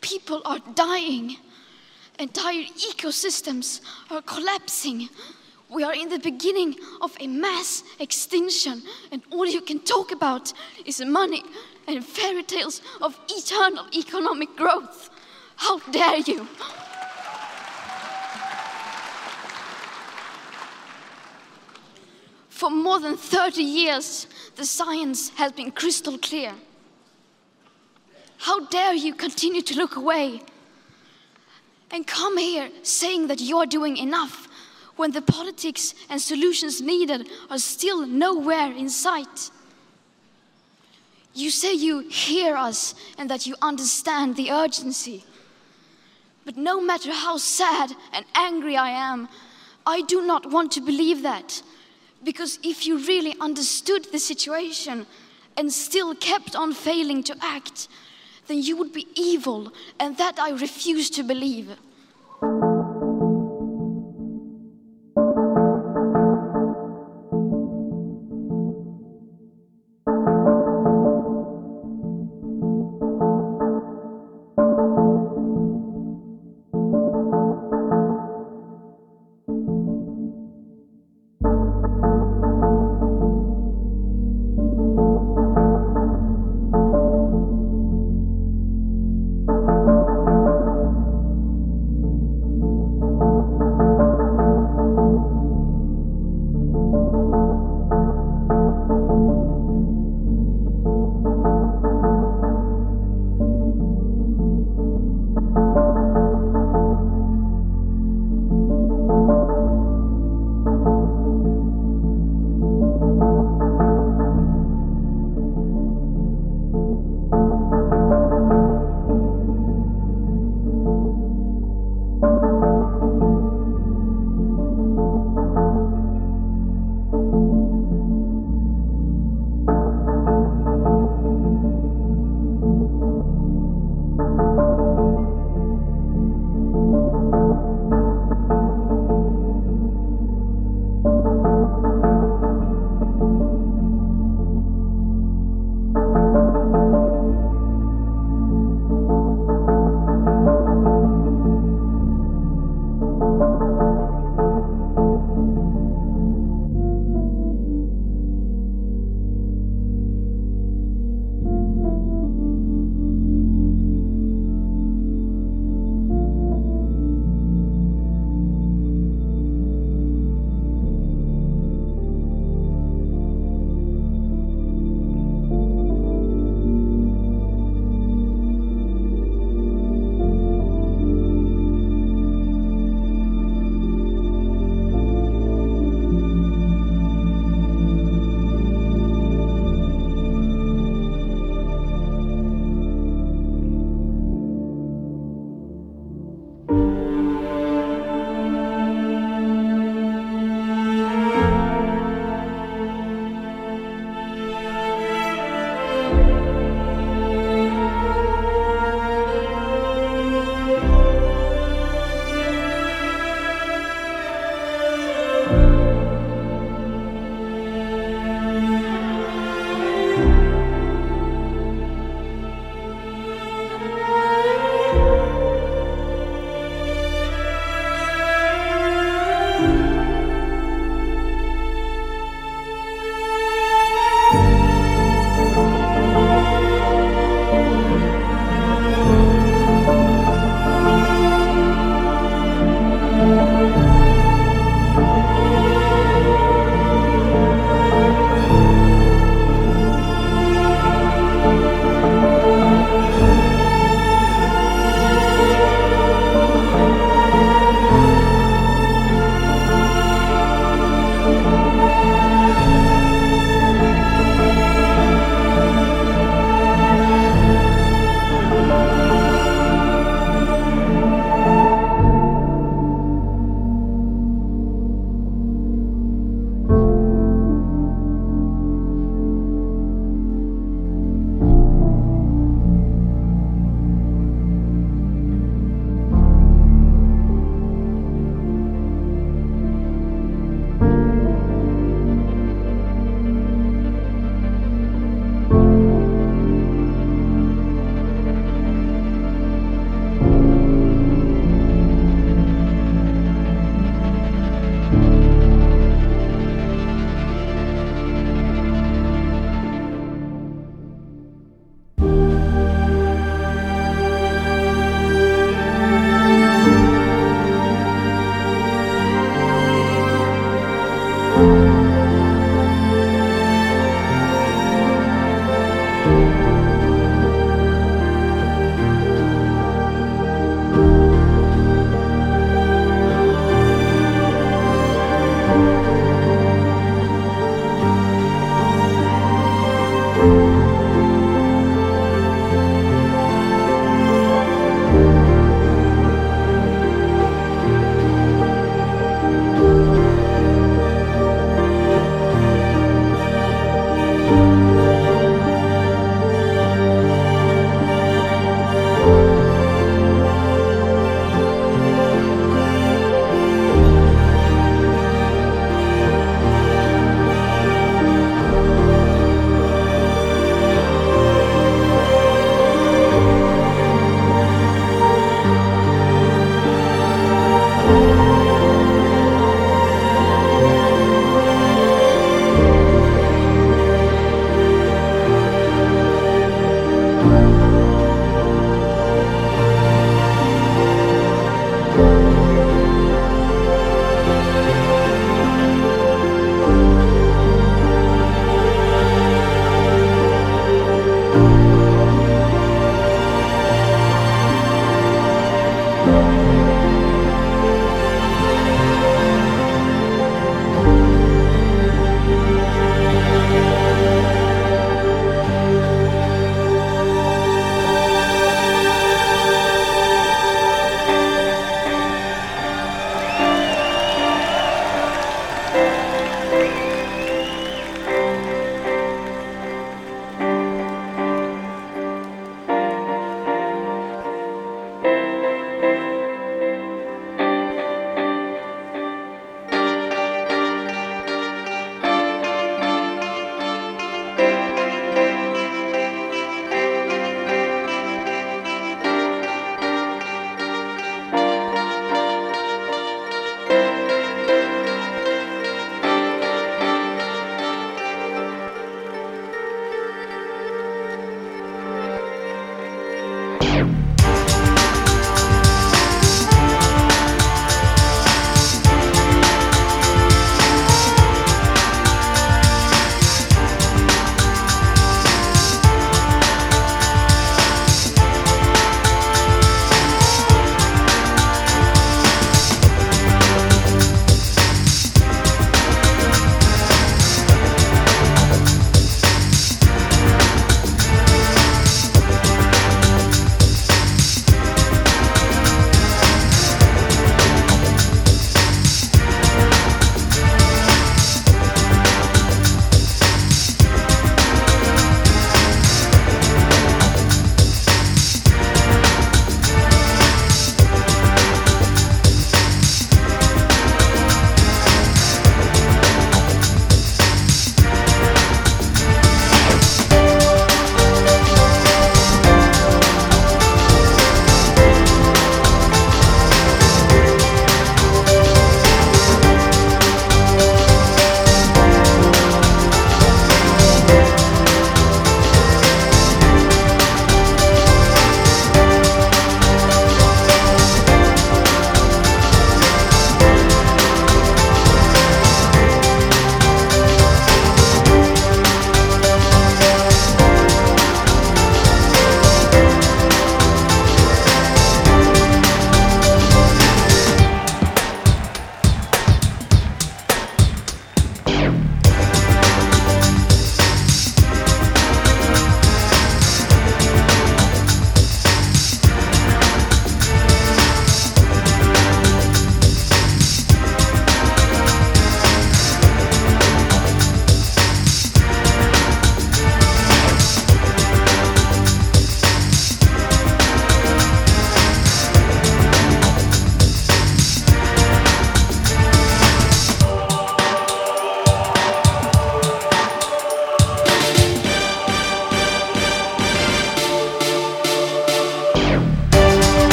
people are dying, entire ecosystems are collapsing. We are in the beginning of a mass extinction, and all you can talk about is money and fairy tales of eternal economic growth. How dare you! For more than 30 years, the science has been crystal clear. How dare you continue to look away and come here saying that you're doing enough when the politics and solutions needed are still nowhere in sight? You say you hear us and that you understand the urgency. But no matter how sad and angry I am, I do not want to believe that. Because if you really understood the situation and still kept on failing to act, then you would be evil, and that I refuse to believe.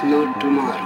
Worry about tomorrow?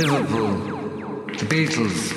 Eric Burton.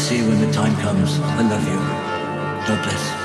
see you when the time comes. I love you. God bless.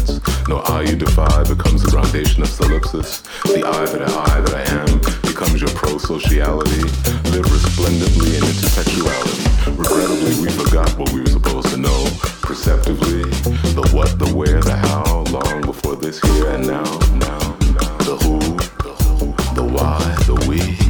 silence. No I you defy becomes the groundation of solipsis. The I that I, I that I am becomes your pro-sociality. Live resplendently in intersexuality. Regrettably, we forgot what we were supposed to know. Perceptively, the what, the where, the how, long before this here and now, now, now. The who, the why, the we.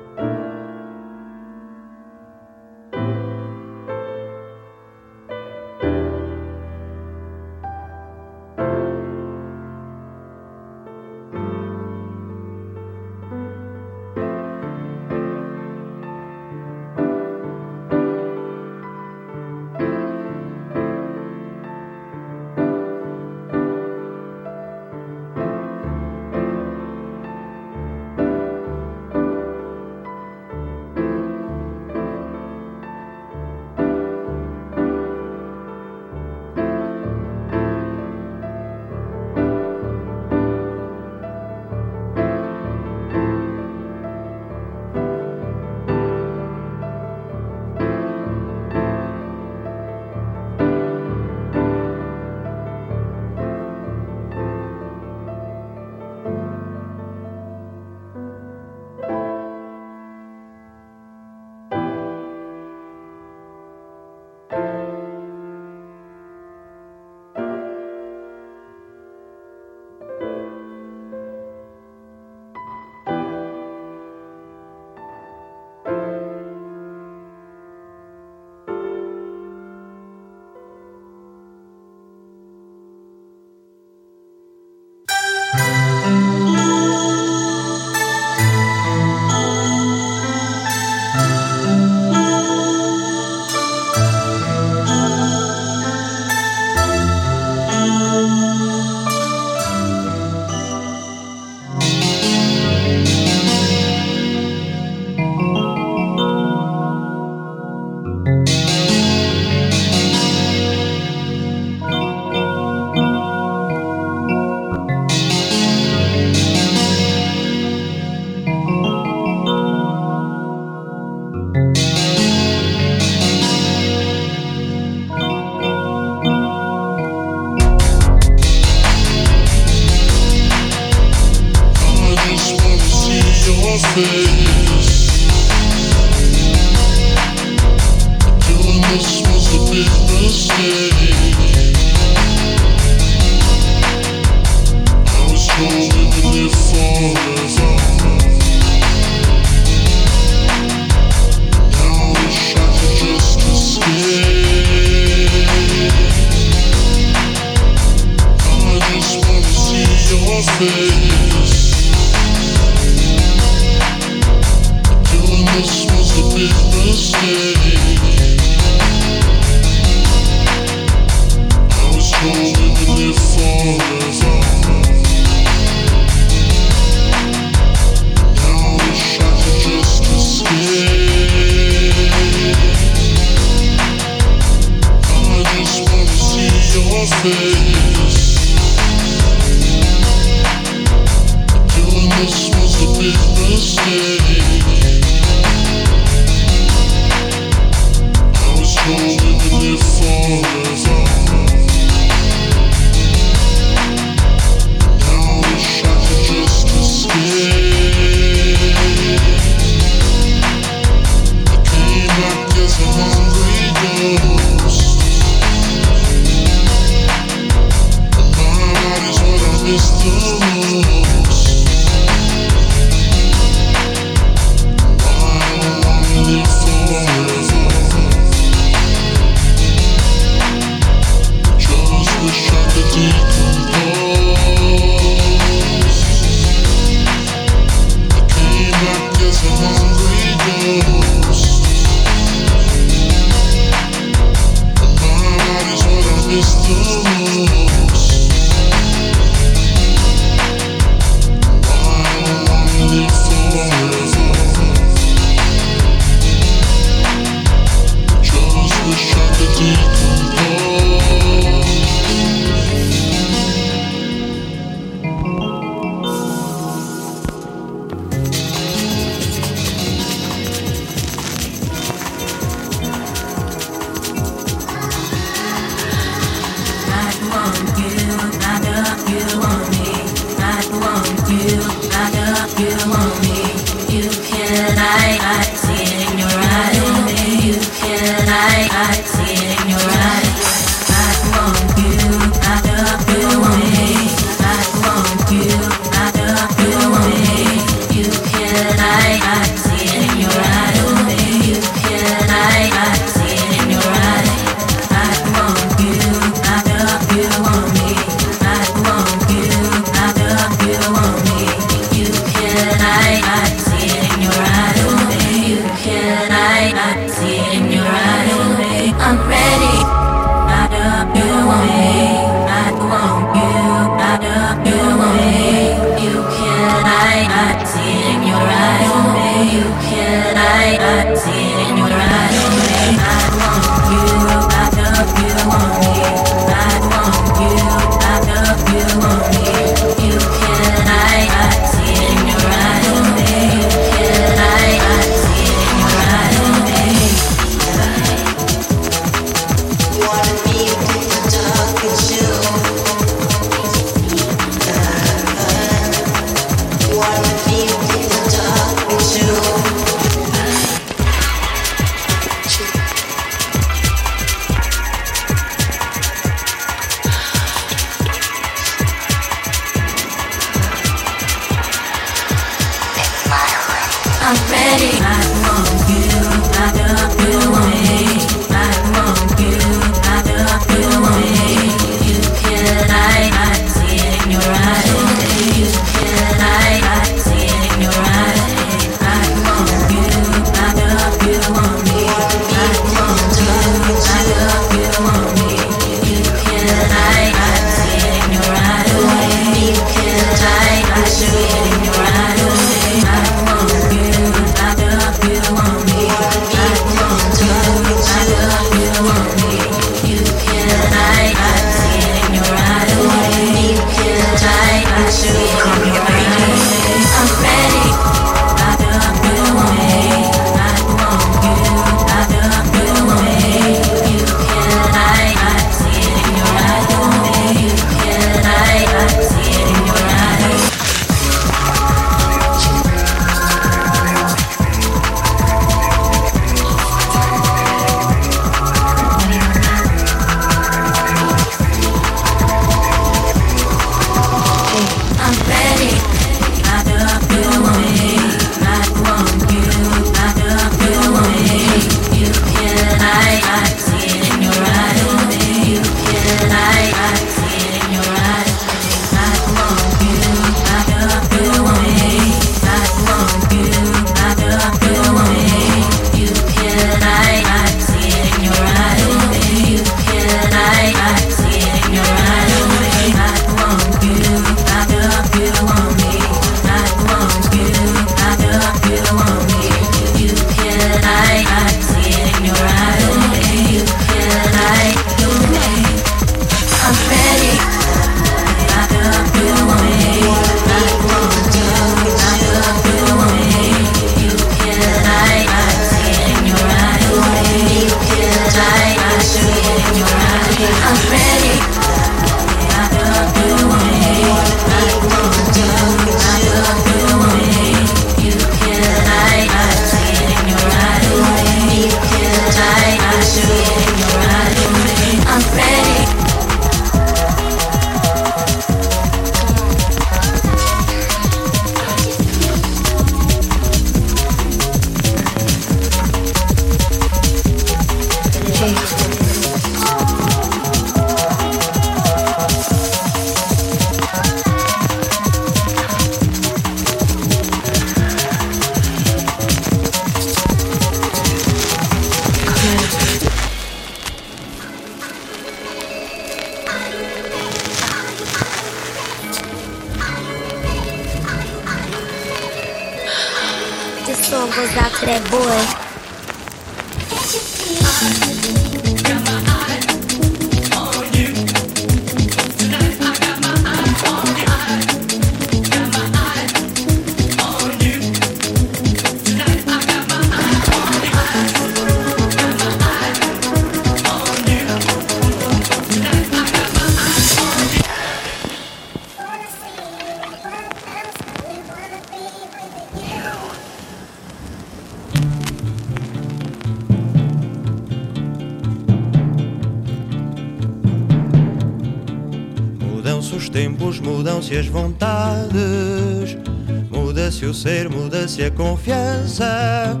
Muda-se a confiança.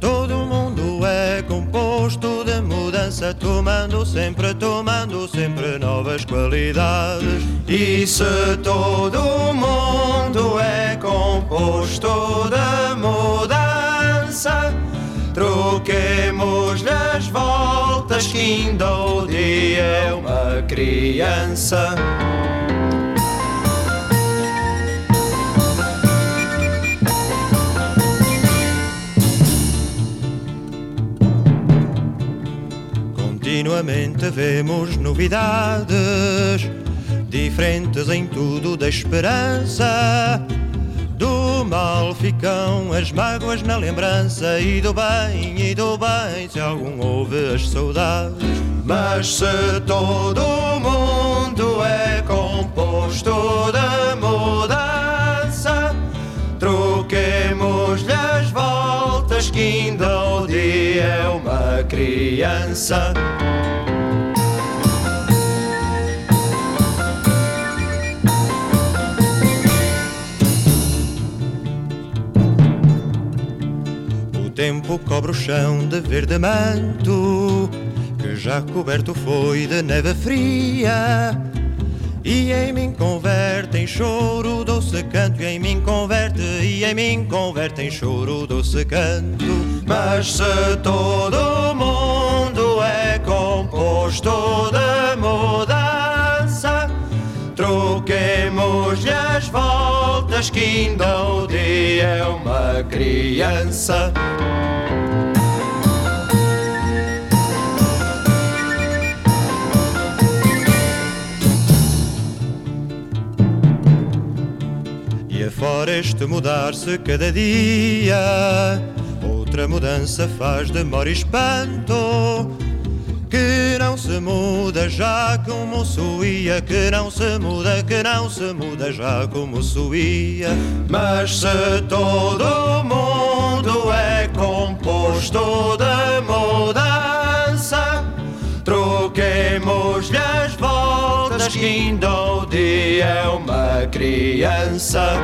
Todo mundo é composto de mudança, tomando sempre, tomando sempre novas qualidades. E se todo mundo é composto de mudança, troquemos as voltas que ainda o dia é uma criança. Vemos novidades, diferentes em tudo da esperança. Do mal ficam as mágoas na lembrança, e do bem, e do bem, se algum houve as saudades. Mas se todo mundo é composto de mudança, troquemos-lhe as voltas que ainda o dia é uma criança. Cobre o chão de verde manto, que já coberto foi de neve fria. E em mim converte em choro doce canto, e em mim converte, e em mim converte em choro doce canto. Mas se todo mundo é composto de mudança, troquemos-lhe as voltas que ainda o dia é uma criança. Fora este mudar-se cada dia. Outra mudança faz demora e espanto. Que não se muda já como suía, que não se muda, que não se muda já como suía. Mas se todo mundo é composto de voltas que ainda o dia é uma criança.